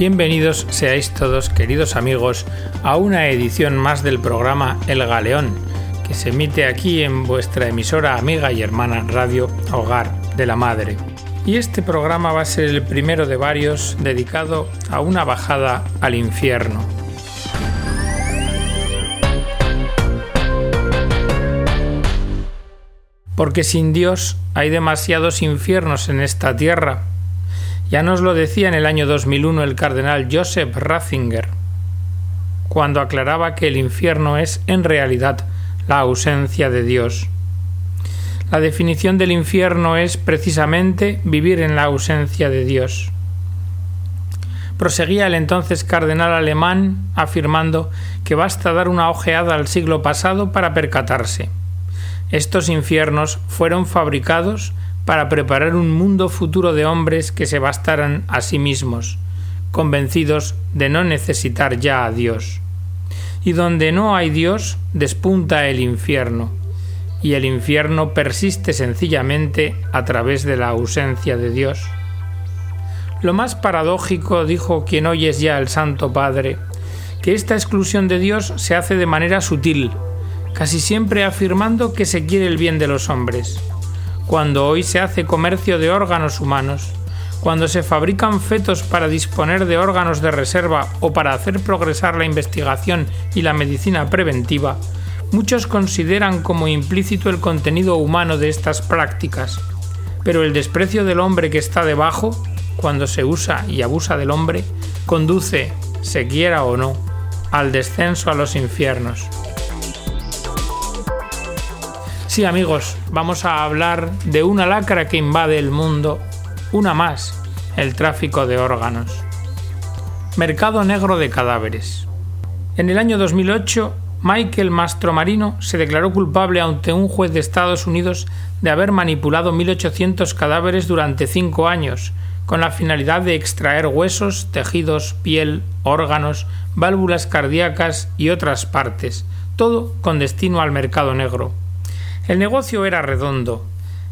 Bienvenidos seáis todos, queridos amigos, a una edición más del programa El Galeón, que se emite aquí en vuestra emisora amiga y hermana Radio Hogar de la Madre. Y este programa va a ser el primero de varios dedicado a una bajada al infierno. Porque sin Dios hay demasiados infiernos en esta tierra ya nos lo decía en el año 2001 el cardenal Joseph Ratzinger, cuando aclaraba que el infierno es en realidad la ausencia de Dios. La definición del infierno es precisamente vivir en la ausencia de Dios. Proseguía el entonces cardenal alemán afirmando que basta dar una ojeada al siglo pasado para percatarse. Estos infiernos fueron fabricados para preparar un mundo futuro de hombres que se bastaran a sí mismos, convencidos de no necesitar ya a Dios. Y donde no hay Dios, despunta el infierno, y el infierno persiste sencillamente a través de la ausencia de Dios. Lo más paradójico, dijo quien hoy es ya el Santo Padre, que esta exclusión de Dios se hace de manera sutil, casi siempre afirmando que se quiere el bien de los hombres cuando hoy se hace comercio de órganos humanos, cuando se fabrican fetos para disponer de órganos de reserva o para hacer progresar la investigación y la medicina preventiva, muchos consideran como implícito el contenido humano de estas prácticas, pero el desprecio del hombre que está debajo, cuando se usa y abusa del hombre, conduce, se quiera o no, al descenso a los infiernos. Sí amigos, vamos a hablar de una lacra que invade el mundo, una más, el tráfico de órganos. Mercado negro de cadáveres. En el año 2008, Michael Mastromarino se declaró culpable ante un juez de Estados Unidos de haber manipulado 1.800 cadáveres durante cinco años, con la finalidad de extraer huesos, tejidos, piel, órganos, válvulas cardíacas y otras partes, todo con destino al mercado negro. El negocio era redondo.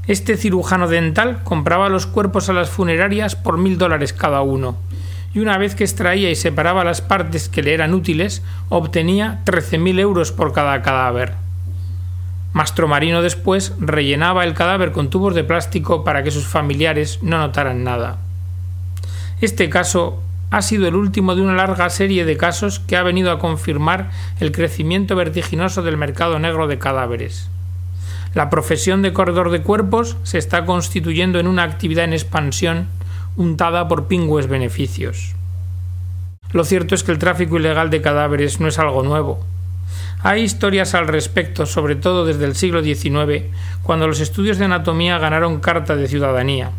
Este cirujano dental compraba los cuerpos a las funerarias por mil dólares cada uno, y una vez que extraía y separaba las partes que le eran útiles, obtenía trece mil euros por cada cadáver. Mastromarino después rellenaba el cadáver con tubos de plástico para que sus familiares no notaran nada. Este caso ha sido el último de una larga serie de casos que ha venido a confirmar el crecimiento vertiginoso del mercado negro de cadáveres. La profesión de corredor de cuerpos se está constituyendo en una actividad en expansión untada por pingües beneficios. Lo cierto es que el tráfico ilegal de cadáveres no es algo nuevo. Hay historias al respecto, sobre todo desde el siglo XIX, cuando los estudios de anatomía ganaron carta de ciudadanía.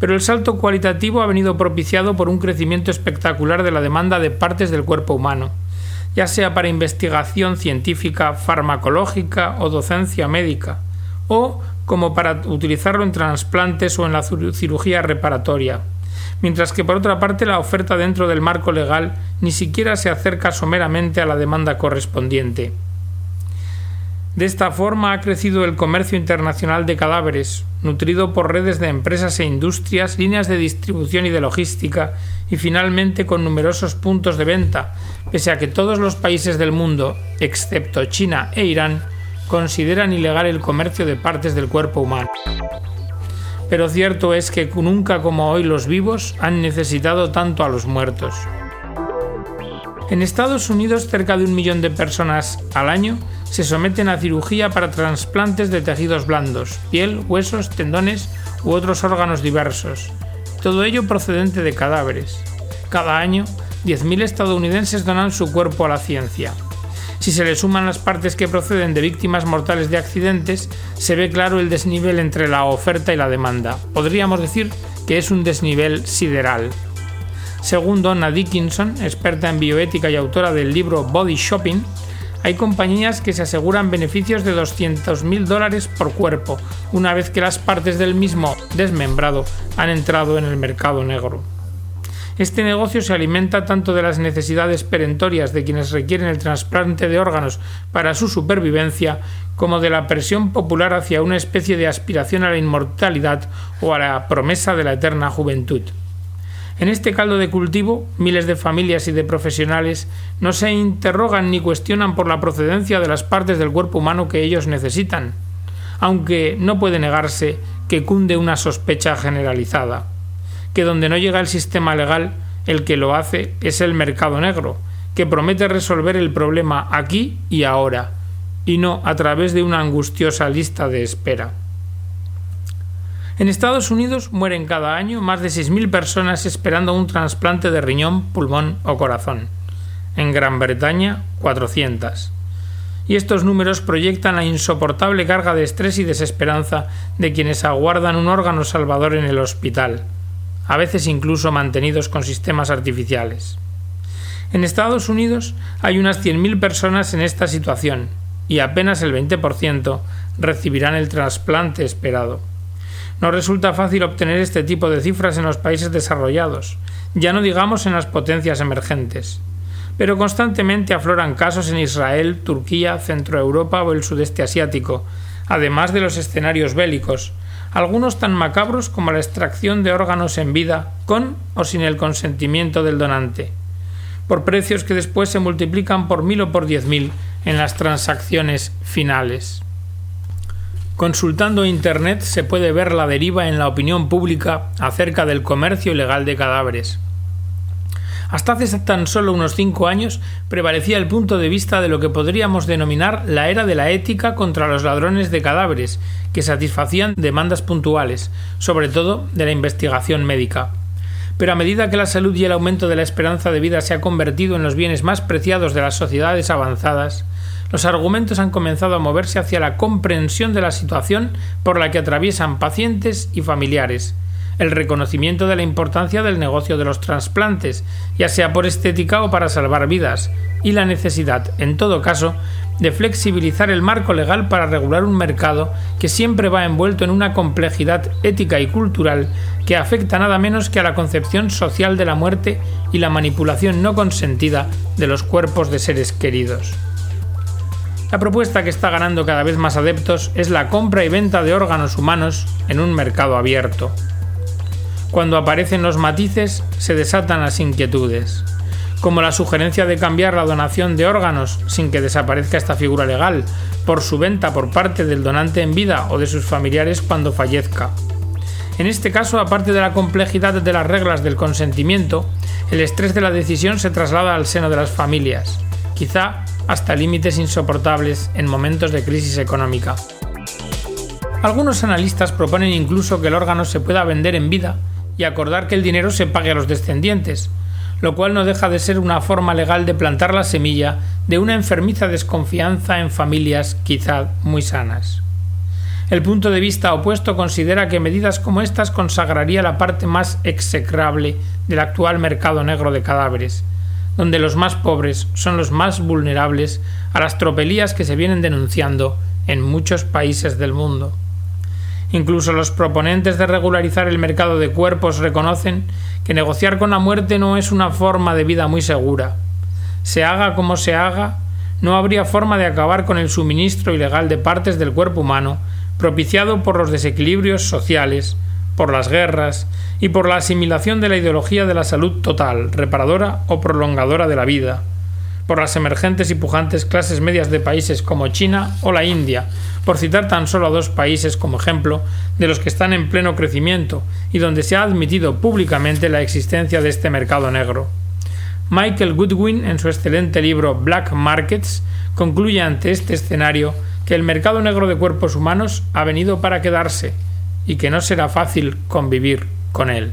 Pero el salto cualitativo ha venido propiciado por un crecimiento espectacular de la demanda de partes del cuerpo humano ya sea para investigación científica, farmacológica o docencia médica, o como para utilizarlo en trasplantes o en la cirugía reparatoria, mientras que por otra parte la oferta dentro del marco legal ni siquiera se acerca someramente a la demanda correspondiente. De esta forma ha crecido el comercio internacional de cadáveres, nutrido por redes de empresas e industrias, líneas de distribución y de logística, y finalmente con numerosos puntos de venta, pese a que todos los países del mundo, excepto China e Irán, consideran ilegal el comercio de partes del cuerpo humano. Pero cierto es que nunca como hoy los vivos han necesitado tanto a los muertos. En Estados Unidos cerca de un millón de personas al año se someten a cirugía para trasplantes de tejidos blandos, piel, huesos, tendones u otros órganos diversos, todo ello procedente de cadáveres. Cada año, 10.000 estadounidenses donan su cuerpo a la ciencia. Si se le suman las partes que proceden de víctimas mortales de accidentes, se ve claro el desnivel entre la oferta y la demanda. Podríamos decir que es un desnivel sideral. Según Donna Dickinson, experta en bioética y autora del libro Body Shopping, hay compañías que se aseguran beneficios de 200.000 dólares por cuerpo, una vez que las partes del mismo desmembrado han entrado en el mercado negro. Este negocio se alimenta tanto de las necesidades perentorias de quienes requieren el trasplante de órganos para su supervivencia, como de la presión popular hacia una especie de aspiración a la inmortalidad o a la promesa de la eterna juventud. En este caldo de cultivo, miles de familias y de profesionales no se interrogan ni cuestionan por la procedencia de las partes del cuerpo humano que ellos necesitan, aunque no puede negarse que cunde una sospecha generalizada, que donde no llega el sistema legal, el que lo hace es el mercado negro, que promete resolver el problema aquí y ahora, y no a través de una angustiosa lista de espera. En Estados Unidos mueren cada año más de 6.000 personas esperando un trasplante de riñón, pulmón o corazón. En Gran Bretaña, 400. Y estos números proyectan la insoportable carga de estrés y desesperanza de quienes aguardan un órgano salvador en el hospital, a veces incluso mantenidos con sistemas artificiales. En Estados Unidos hay unas 100.000 personas en esta situación y apenas el 20% recibirán el trasplante esperado. No resulta fácil obtener este tipo de cifras en los países desarrollados, ya no digamos en las potencias emergentes. Pero constantemente afloran casos en Israel, Turquía, Centroeuropa o el sudeste asiático, además de los escenarios bélicos, algunos tan macabros como la extracción de órganos en vida con o sin el consentimiento del donante, por precios que después se multiplican por mil o por diez mil en las transacciones finales. Consultando Internet se puede ver la deriva en la opinión pública acerca del comercio ilegal de cadáveres. Hasta hace tan solo unos cinco años prevalecía el punto de vista de lo que podríamos denominar la era de la ética contra los ladrones de cadáveres, que satisfacían demandas puntuales, sobre todo de la investigación médica. Pero a medida que la salud y el aumento de la esperanza de vida se ha convertido en los bienes más preciados de las sociedades avanzadas, los argumentos han comenzado a moverse hacia la comprensión de la situación por la que atraviesan pacientes y familiares, el reconocimiento de la importancia del negocio de los trasplantes, ya sea por estética o para salvar vidas, y la necesidad, en todo caso, de flexibilizar el marco legal para regular un mercado que siempre va envuelto en una complejidad ética y cultural que afecta nada menos que a la concepción social de la muerte y la manipulación no consentida de los cuerpos de seres queridos. La propuesta que está ganando cada vez más adeptos es la compra y venta de órganos humanos en un mercado abierto. Cuando aparecen los matices, se desatan las inquietudes, como la sugerencia de cambiar la donación de órganos sin que desaparezca esta figura legal por su venta por parte del donante en vida o de sus familiares cuando fallezca. En este caso, aparte de la complejidad de las reglas del consentimiento, el estrés de la decisión se traslada al seno de las familias, quizá hasta límites insoportables en momentos de crisis económica. Algunos analistas proponen incluso que el órgano se pueda vender en vida y acordar que el dinero se pague a los descendientes, lo cual no deja de ser una forma legal de plantar la semilla de una enfermiza desconfianza en familias quizá muy sanas. El punto de vista opuesto considera que medidas como estas consagraría la parte más execrable del actual mercado negro de cadáveres, donde los más pobres son los más vulnerables a las tropelías que se vienen denunciando en muchos países del mundo. Incluso los proponentes de regularizar el mercado de cuerpos reconocen que negociar con la muerte no es una forma de vida muy segura. Se haga como se haga, no habría forma de acabar con el suministro ilegal de partes del cuerpo humano propiciado por los desequilibrios sociales, por las guerras y por la asimilación de la ideología de la salud total, reparadora o prolongadora de la vida, por las emergentes y pujantes clases medias de países como China o la India, por citar tan solo a dos países como ejemplo de los que están en pleno crecimiento y donde se ha admitido públicamente la existencia de este mercado negro. Michael Goodwin, en su excelente libro Black Markets, concluye ante este escenario que el mercado negro de cuerpos humanos ha venido para quedarse y que no será fácil convivir con él.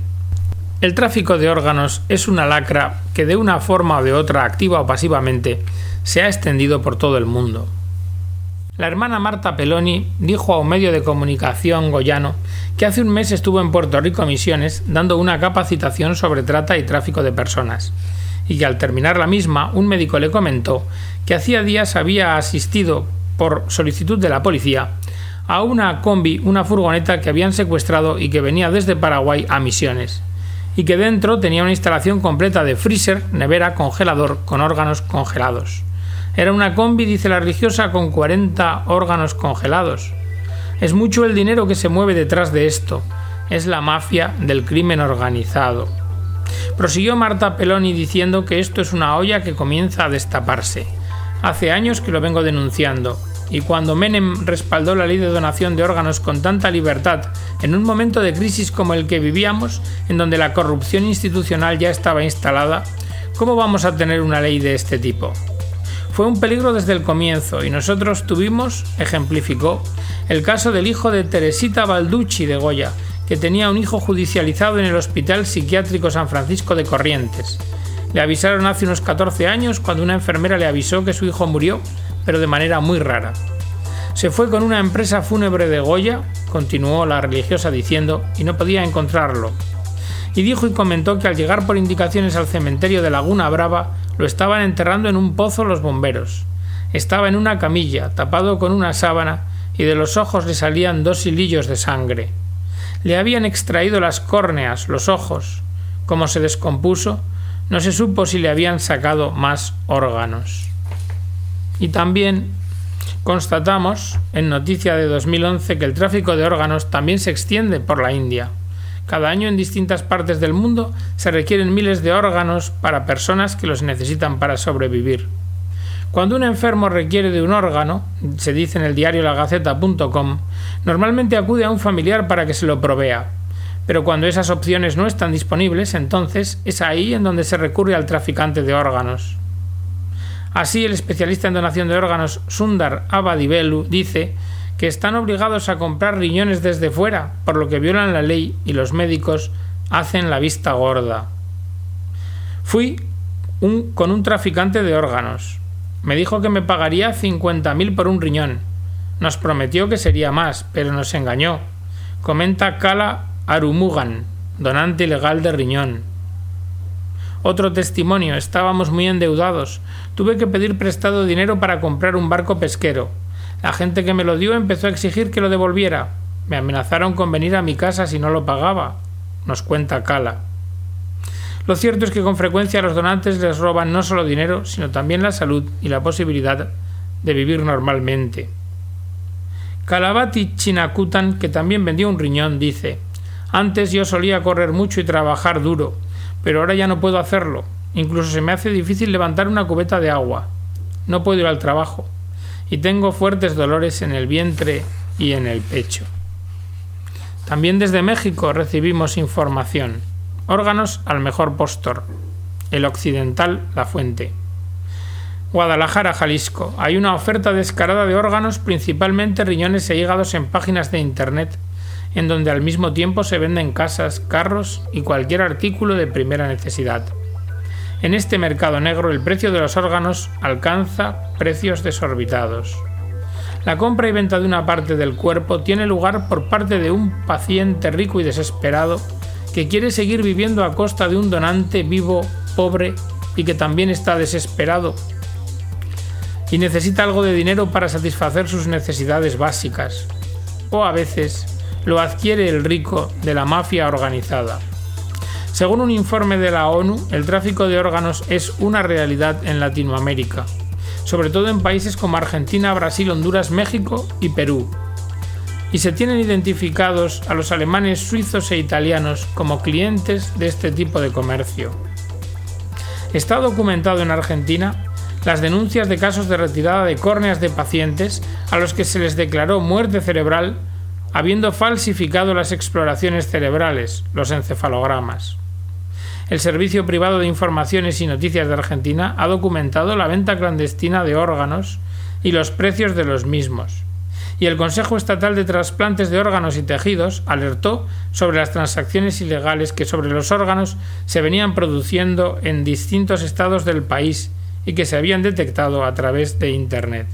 El tráfico de órganos es una lacra que de una forma o de otra, activa o pasivamente, se ha extendido por todo el mundo. La hermana Marta Peloni dijo a un medio de comunicación goyano que hace un mes estuvo en Puerto Rico Misiones dando una capacitación sobre trata y tráfico de personas, y que al terminar la misma un médico le comentó que hacía días había asistido, por solicitud de la policía, a una combi, una furgoneta que habían secuestrado y que venía desde Paraguay a Misiones, y que dentro tenía una instalación completa de freezer, nevera, congelador con órganos congelados. Era una combi, dice la religiosa, con 40 órganos congelados. Es mucho el dinero que se mueve detrás de esto. Es la mafia del crimen organizado. Prosiguió Marta Peloni diciendo que esto es una olla que comienza a destaparse. Hace años que lo vengo denunciando, y cuando Menem respaldó la ley de donación de órganos con tanta libertad, en un momento de crisis como el que vivíamos, en donde la corrupción institucional ya estaba instalada, ¿cómo vamos a tener una ley de este tipo? Fue un peligro desde el comienzo y nosotros tuvimos, ejemplificó, el caso del hijo de Teresita Balducci de Goya, que tenía un hijo judicializado en el Hospital Psiquiátrico San Francisco de Corrientes. Le avisaron hace unos 14 años cuando una enfermera le avisó que su hijo murió, pero de manera muy rara. Se fue con una empresa fúnebre de Goya, continuó la religiosa diciendo, y no podía encontrarlo. Y dijo y comentó que al llegar por indicaciones al cementerio de Laguna Brava, lo estaban enterrando en un pozo los bomberos. Estaba en una camilla, tapado con una sábana, y de los ojos le salían dos hilillos de sangre. Le habían extraído las córneas, los ojos. Como se descompuso, no se supo si le habían sacado más órganos. Y también constatamos en noticia de 2011 que el tráfico de órganos también se extiende por la India. Cada año en distintas partes del mundo se requieren miles de órganos para personas que los necesitan para sobrevivir. Cuando un enfermo requiere de un órgano, se dice en el diario lagaceta.com, normalmente acude a un familiar para que se lo provea. Pero cuando esas opciones no están disponibles, entonces es ahí en donde se recurre al traficante de órganos. Así, el especialista en donación de órganos Sundar Abadibelu dice que están obligados a comprar riñones desde fuera, por lo que violan la ley y los médicos hacen la vista gorda. Fui con un traficante de órganos. Me dijo que me pagaría 50.000 por un riñón. Nos prometió que sería más, pero nos engañó. Comenta Kala Arumugan, donante ilegal de riñón. Otro testimonio, estábamos muy endeudados. Tuve que pedir prestado dinero para comprar un barco pesquero. La gente que me lo dio empezó a exigir que lo devolviera. Me amenazaron con venir a mi casa si no lo pagaba, nos cuenta Kala. Lo cierto es que con frecuencia los donantes les roban no solo dinero, sino también la salud y la posibilidad de vivir normalmente. Kalabati Chinakutan, que también vendió un riñón, dice Antes yo solía correr mucho y trabajar duro, pero ahora ya no puedo hacerlo. Incluso se me hace difícil levantar una cubeta de agua. No puedo ir al trabajo. Y tengo fuertes dolores en el vientre y en el pecho. También desde México recibimos información. Órganos al mejor postor. El occidental, la fuente. Guadalajara, Jalisco. Hay una oferta descarada de órganos, principalmente riñones e hígados en páginas de Internet, en donde al mismo tiempo se venden casas, carros y cualquier artículo de primera necesidad. En este mercado negro el precio de los órganos alcanza precios desorbitados. La compra y venta de una parte del cuerpo tiene lugar por parte de un paciente rico y desesperado que quiere seguir viviendo a costa de un donante vivo, pobre y que también está desesperado y necesita algo de dinero para satisfacer sus necesidades básicas. O a veces lo adquiere el rico de la mafia organizada. Según un informe de la ONU, el tráfico de órganos es una realidad en Latinoamérica, sobre todo en países como Argentina, Brasil, Honduras, México y Perú, y se tienen identificados a los alemanes, suizos e italianos como clientes de este tipo de comercio. Está documentado en Argentina las denuncias de casos de retirada de córneas de pacientes a los que se les declaró muerte cerebral habiendo falsificado las exploraciones cerebrales, los encefalogramas. El Servicio Privado de Informaciones y Noticias de Argentina ha documentado la venta clandestina de órganos y los precios de los mismos y el Consejo Estatal de Trasplantes de Órganos y Tejidos alertó sobre las transacciones ilegales que sobre los órganos se venían produciendo en distintos estados del país y que se habían detectado a través de Internet.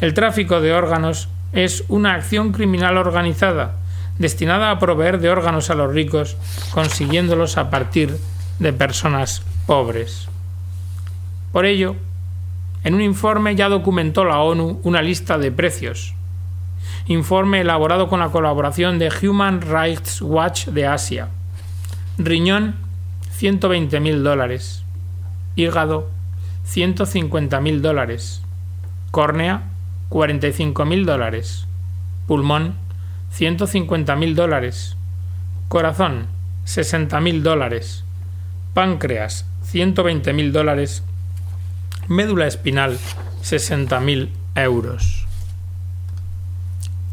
El tráfico de órganos es una acción criminal organizada destinada a proveer de órganos a los ricos, consiguiéndolos a partir de personas pobres. Por ello, en un informe ya documentó la ONU una lista de precios. Informe elaborado con la colaboración de Human Rights Watch de Asia. Riñón, 120.000 dólares. Hígado, 150.000 dólares. Córnea, 45.000 dólares. Pulmón, 150.000 dólares. Corazón, 60.000 dólares. páncreas 120.000 dólares, médula espinal 60.000 euros.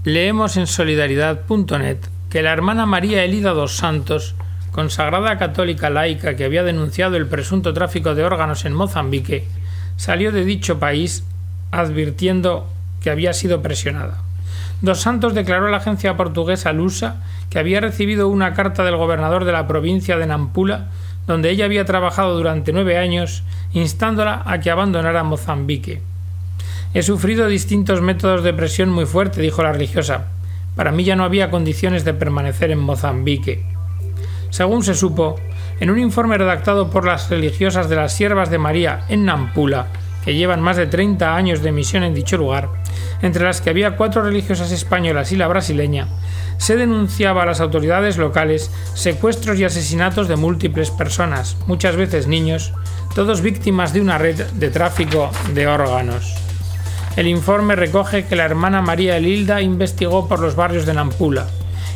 Leemos en solidaridad.net que la hermana María Elida dos Santos, consagrada católica laica que había denunciado el presunto tráfico de órganos en Mozambique, salió de dicho país advirtiendo que había sido presionada. Dos Santos declaró a la agencia portuguesa Lusa que había recibido una carta del gobernador de la provincia de Nampula, donde ella había trabajado durante nueve años, instándola a que abandonara Mozambique. He sufrido distintos métodos de presión muy fuerte, dijo la religiosa. Para mí ya no había condiciones de permanecer en Mozambique. Según se supo, en un informe redactado por las religiosas de las Siervas de María en Nampula, que llevan más de 30 años de misión en dicho lugar, entre las que había cuatro religiosas españolas y la brasileña, se denunciaba a las autoridades locales secuestros y asesinatos de múltiples personas, muchas veces niños, todos víctimas de una red de tráfico de órganos. El informe recoge que la hermana María Elilda investigó por los barrios de Nampula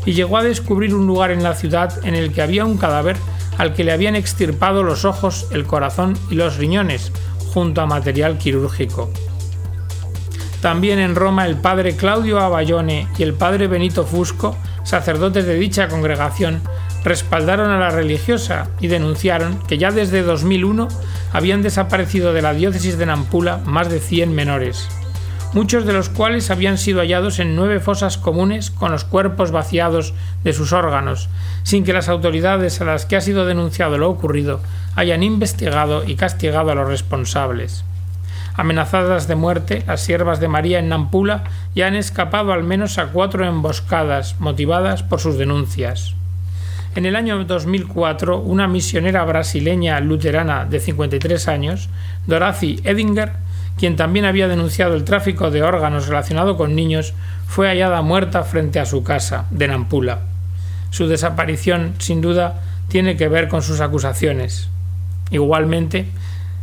y llegó a descubrir un lugar en la ciudad en el que había un cadáver al que le habían extirpado los ojos, el corazón y los riñones, junto a material quirúrgico. También en Roma el padre Claudio Aballone y el padre Benito Fusco, sacerdotes de dicha congregación, respaldaron a la religiosa y denunciaron que ya desde 2001 habían desaparecido de la diócesis de Nampula más de 100 menores muchos de los cuales habían sido hallados en nueve fosas comunes con los cuerpos vaciados de sus órganos, sin que las autoridades a las que ha sido denunciado lo ocurrido hayan investigado y castigado a los responsables. Amenazadas de muerte, las siervas de María en Nampula ya han escapado al menos a cuatro emboscadas motivadas por sus denuncias. En el año 2004, una misionera brasileña luterana de 53 años, Dorothy Edinger, quien también había denunciado el tráfico de órganos relacionado con niños, fue hallada muerta frente a su casa, de Nampula. Su desaparición, sin duda, tiene que ver con sus acusaciones. Igualmente,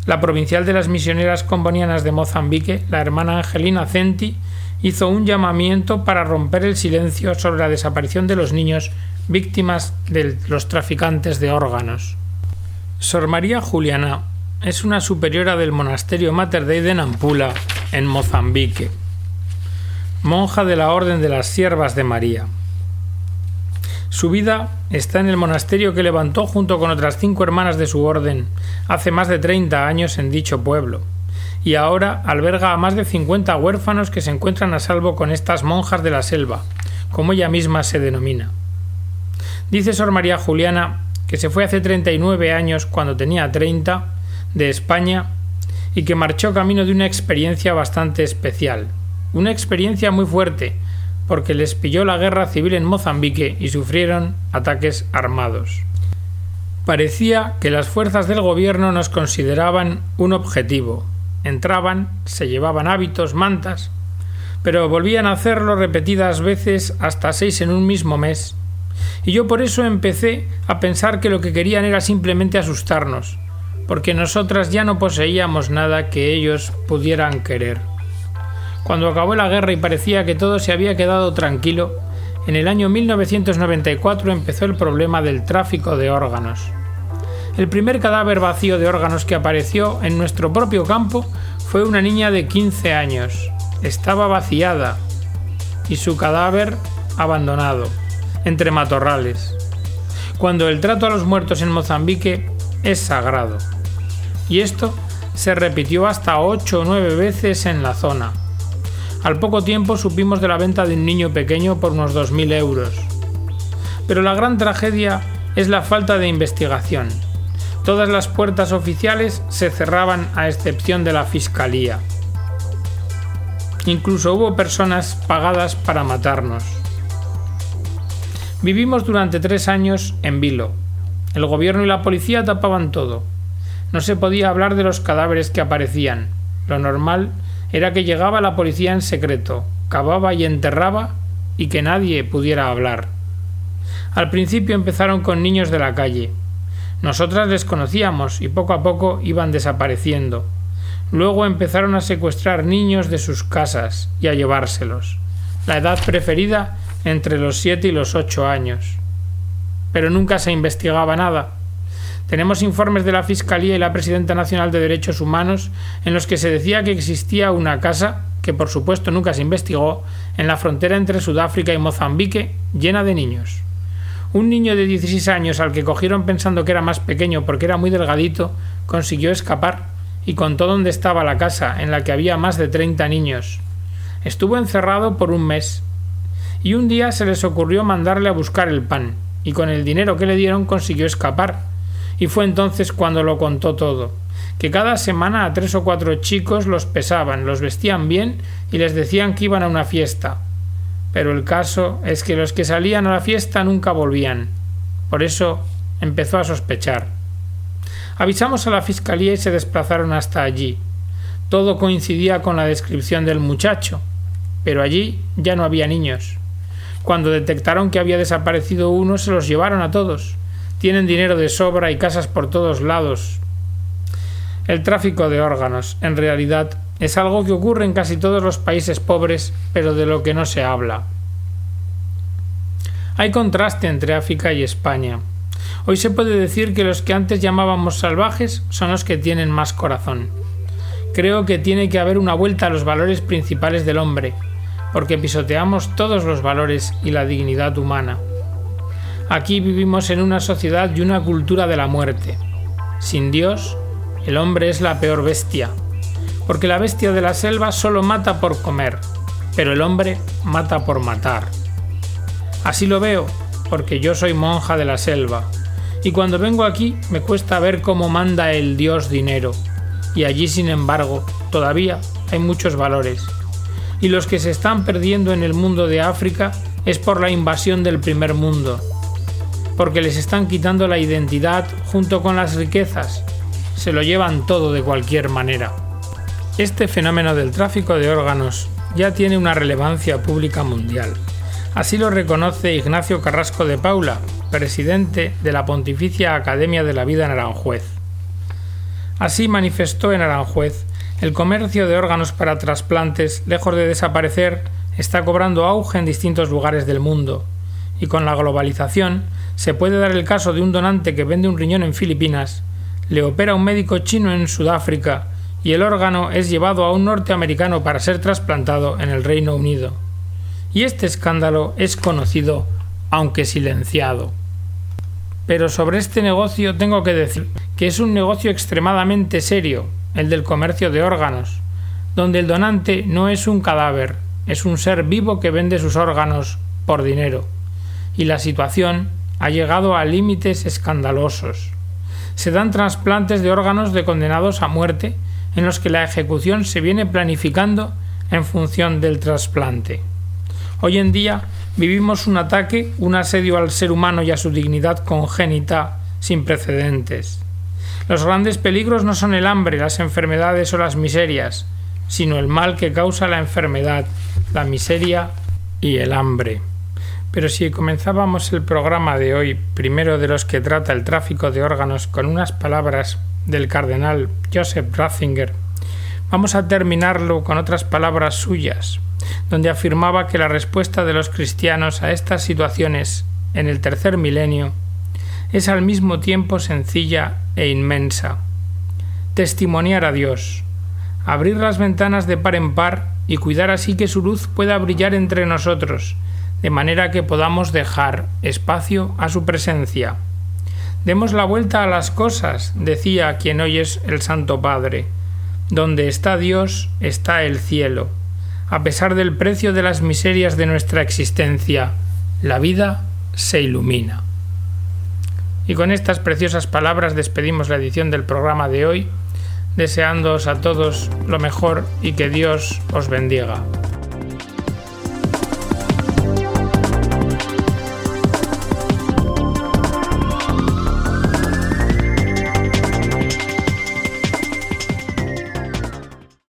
la provincial de las misioneras combonianas de Mozambique, la hermana Angelina Centi, hizo un llamamiento para romper el silencio sobre la desaparición de los niños víctimas de los traficantes de órganos. Sor María Juliana es una superiora del monasterio Mater Dei de Nampula, en Mozambique, monja de la Orden de las Siervas de María. Su vida está en el monasterio que levantó junto con otras cinco hermanas de su orden hace más de 30 años en dicho pueblo, y ahora alberga a más de 50 huérfanos que se encuentran a salvo con estas monjas de la selva, como ella misma se denomina. Dice Sor María Juliana que se fue hace 39 años cuando tenía 30 de España y que marchó camino de una experiencia bastante especial, una experiencia muy fuerte, porque les pilló la guerra civil en Mozambique y sufrieron ataques armados. Parecía que las fuerzas del gobierno nos consideraban un objetivo. Entraban, se llevaban hábitos, mantas, pero volvían a hacerlo repetidas veces hasta seis en un mismo mes. Y yo por eso empecé a pensar que lo que querían era simplemente asustarnos, porque nosotras ya no poseíamos nada que ellos pudieran querer. Cuando acabó la guerra y parecía que todo se había quedado tranquilo, en el año 1994 empezó el problema del tráfico de órganos. El primer cadáver vacío de órganos que apareció en nuestro propio campo fue una niña de 15 años. Estaba vaciada y su cadáver abandonado, entre matorrales. Cuando el trato a los muertos en Mozambique es sagrado y esto se repitió hasta ocho o nueve veces en la zona. Al poco tiempo supimos de la venta de un niño pequeño por unos 2.000 euros. Pero la gran tragedia es la falta de investigación. Todas las puertas oficiales se cerraban a excepción de la Fiscalía. Incluso hubo personas pagadas para matarnos. Vivimos durante tres años en vilo. El gobierno y la policía tapaban todo no se podía hablar de los cadáveres que aparecían. Lo normal era que llegaba la policía en secreto, cavaba y enterraba y que nadie pudiera hablar. Al principio empezaron con niños de la calle. Nosotras les conocíamos y poco a poco iban desapareciendo. Luego empezaron a secuestrar niños de sus casas y a llevárselos. La edad preferida entre los siete y los ocho años. Pero nunca se investigaba nada. Tenemos informes de la Fiscalía y la Presidenta Nacional de Derechos Humanos en los que se decía que existía una casa, que por supuesto nunca se investigó, en la frontera entre Sudáfrica y Mozambique, llena de niños. Un niño de 16 años al que cogieron pensando que era más pequeño porque era muy delgadito, consiguió escapar y contó dónde estaba la casa, en la que había más de 30 niños. Estuvo encerrado por un mes. Y un día se les ocurrió mandarle a buscar el pan, y con el dinero que le dieron consiguió escapar y fue entonces cuando lo contó todo, que cada semana a tres o cuatro chicos los pesaban, los vestían bien y les decían que iban a una fiesta. Pero el caso es que los que salían a la fiesta nunca volvían. Por eso empezó a sospechar. Avisamos a la fiscalía y se desplazaron hasta allí. Todo coincidía con la descripción del muchacho, pero allí ya no había niños. Cuando detectaron que había desaparecido uno, se los llevaron a todos tienen dinero de sobra y casas por todos lados. El tráfico de órganos, en realidad, es algo que ocurre en casi todos los países pobres, pero de lo que no se habla. Hay contraste entre África y España. Hoy se puede decir que los que antes llamábamos salvajes son los que tienen más corazón. Creo que tiene que haber una vuelta a los valores principales del hombre, porque pisoteamos todos los valores y la dignidad humana. Aquí vivimos en una sociedad y una cultura de la muerte. Sin Dios, el hombre es la peor bestia, porque la bestia de la selva solo mata por comer, pero el hombre mata por matar. Así lo veo, porque yo soy monja de la selva, y cuando vengo aquí me cuesta ver cómo manda el Dios dinero, y allí sin embargo todavía hay muchos valores, y los que se están perdiendo en el mundo de África es por la invasión del primer mundo, porque les están quitando la identidad junto con las riquezas. Se lo llevan todo de cualquier manera. Este fenómeno del tráfico de órganos ya tiene una relevancia pública mundial. Así lo reconoce Ignacio Carrasco de Paula, presidente de la Pontificia Academia de la Vida en Aranjuez. Así manifestó en Aranjuez, el comercio de órganos para trasplantes, lejos de desaparecer, está cobrando auge en distintos lugares del mundo, y con la globalización se puede dar el caso de un donante que vende un riñón en Filipinas, le opera un médico chino en Sudáfrica y el órgano es llevado a un norteamericano para ser trasplantado en el Reino Unido. Y este escándalo es conocido, aunque silenciado. Pero sobre este negocio tengo que decir que es un negocio extremadamente serio, el del comercio de órganos, donde el donante no es un cadáver, es un ser vivo que vende sus órganos por dinero y la situación ha llegado a límites escandalosos. Se dan trasplantes de órganos de condenados a muerte en los que la ejecución se viene planificando en función del trasplante. Hoy en día vivimos un ataque, un asedio al ser humano y a su dignidad congénita sin precedentes. Los grandes peligros no son el hambre, las enfermedades o las miserias, sino el mal que causa la enfermedad, la miseria y el hambre. Pero si comenzábamos el programa de hoy, primero de los que trata el tráfico de órganos, con unas palabras del cardenal Joseph Ratzinger, vamos a terminarlo con otras palabras suyas, donde afirmaba que la respuesta de los cristianos a estas situaciones en el tercer milenio es al mismo tiempo sencilla e inmensa. Testimoniar a Dios, abrir las ventanas de par en par y cuidar así que su luz pueda brillar entre nosotros, de manera que podamos dejar espacio a su presencia. Demos la vuelta a las cosas, decía quien hoy es el Santo Padre. Donde está Dios está el cielo. A pesar del precio de las miserias de nuestra existencia, la vida se ilumina. Y con estas preciosas palabras despedimos la edición del programa de hoy, deseándoos a todos lo mejor y que Dios os bendiga.